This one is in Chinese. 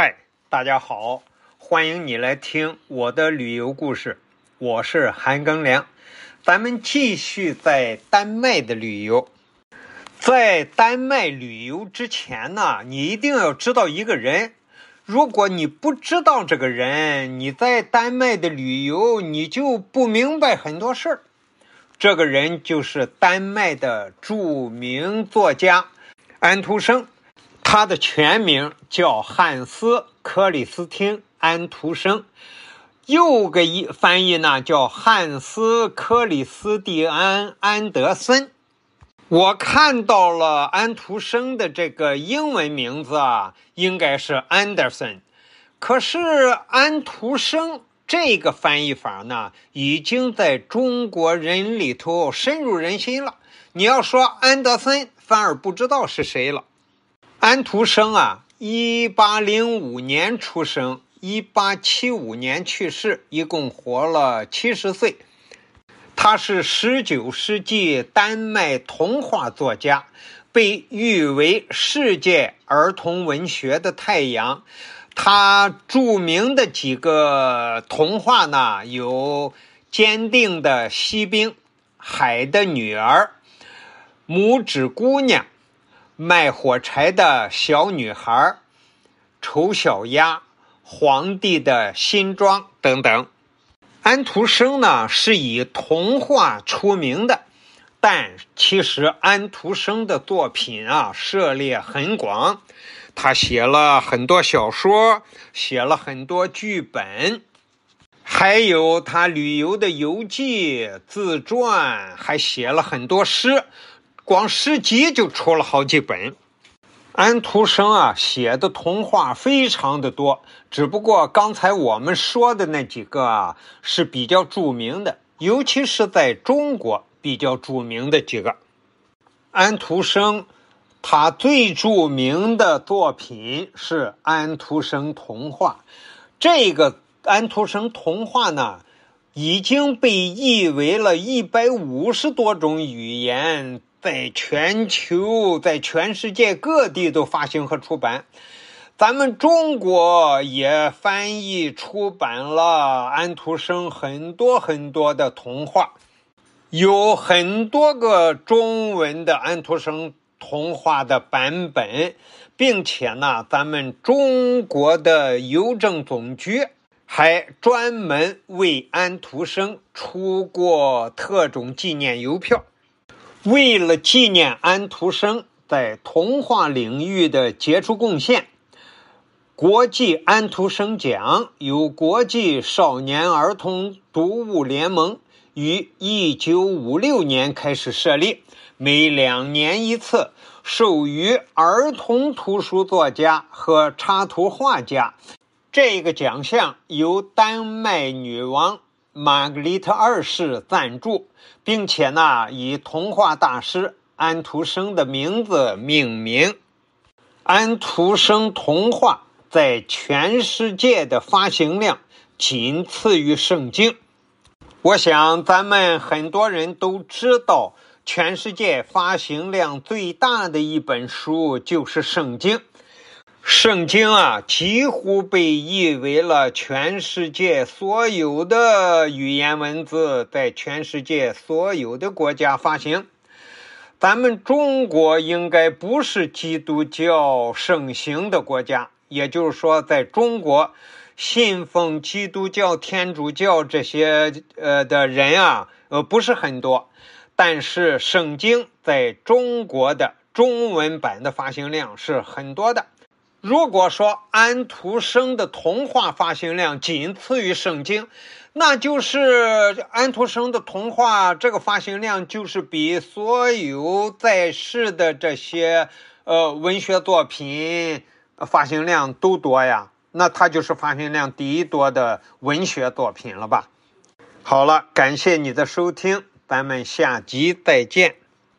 嗨，大家好，欢迎你来听我的旅游故事。我是韩庚良，咱们继续在丹麦的旅游。在丹麦旅游之前呢，你一定要知道一个人。如果你不知道这个人，你在丹麦的旅游你就不明白很多事儿。这个人就是丹麦的著名作家安徒生，他的全名叫汉斯·克里斯汀·安徒生，又个一翻译呢叫汉斯·克里斯蒂安·安德森。我看到了安徒生的这个英文名字啊，应该是 Anderson，可是安徒生这个翻译法呢，已经在中国人里头深入人心了。你要说安德森，反而不知道是谁了。安徒生啊，一八零五年出生，一八七五年去世，一共活了七十岁。他是十九世纪丹麦童话作家，被誉为世界儿童文学的太阳。他著名的几个童话呢，有《坚定的锡兵》《海的女儿》《拇指姑娘》《卖火柴的小女孩》《丑小鸭》《皇帝的新装》等等。安徒生呢是以童话出名的，但其实安徒生的作品啊涉猎很广，他写了很多小说，写了很多剧本，还有他旅游的游记、自传，还写了很多诗，光诗集就出了好几本。安徒生啊，写的童话非常的多，只不过刚才我们说的那几个啊是比较著名的，尤其是在中国比较著名的几个。安徒生他最著名的作品是《安徒生童话》，这个安徒生童话呢，已经被译为了一百五十多种语言。在全球，在全世界各地都发行和出版。咱们中国也翻译出版了安徒生很多很多的童话，有很多个中文的安徒生童话的版本，并且呢，咱们中国的邮政总局还专门为安徒生出过特种纪念邮票。为了纪念安徒生在童话领域的杰出贡献，国际安徒生奖由国际少年儿童读物联盟于一九五六年开始设立，每两年一次，授予儿童图书作家和插图画家。这个奖项由丹麦女王。玛格丽特二世赞助，并且呢，以童话大师安徒生的名字命名。安徒生童话在全世界的发行量仅次于圣经。我想，咱们很多人都知道，全世界发行量最大的一本书就是圣经。圣经啊，几乎被译为了全世界所有的语言文字，在全世界所有的国家发行。咱们中国应该不是基督教盛行的国家，也就是说，在中国信奉基督教、天主教这些呃的人啊，呃不是很多。但是圣经在中国的中文版的发行量是很多的。如果说安徒生的童话发行量仅次于圣经，那就是安徒生的童话这个发行量就是比所有在世的这些呃文学作品发行量都多呀。那它就是发行量第一多的文学作品了吧？好了，感谢你的收听，咱们下集再见。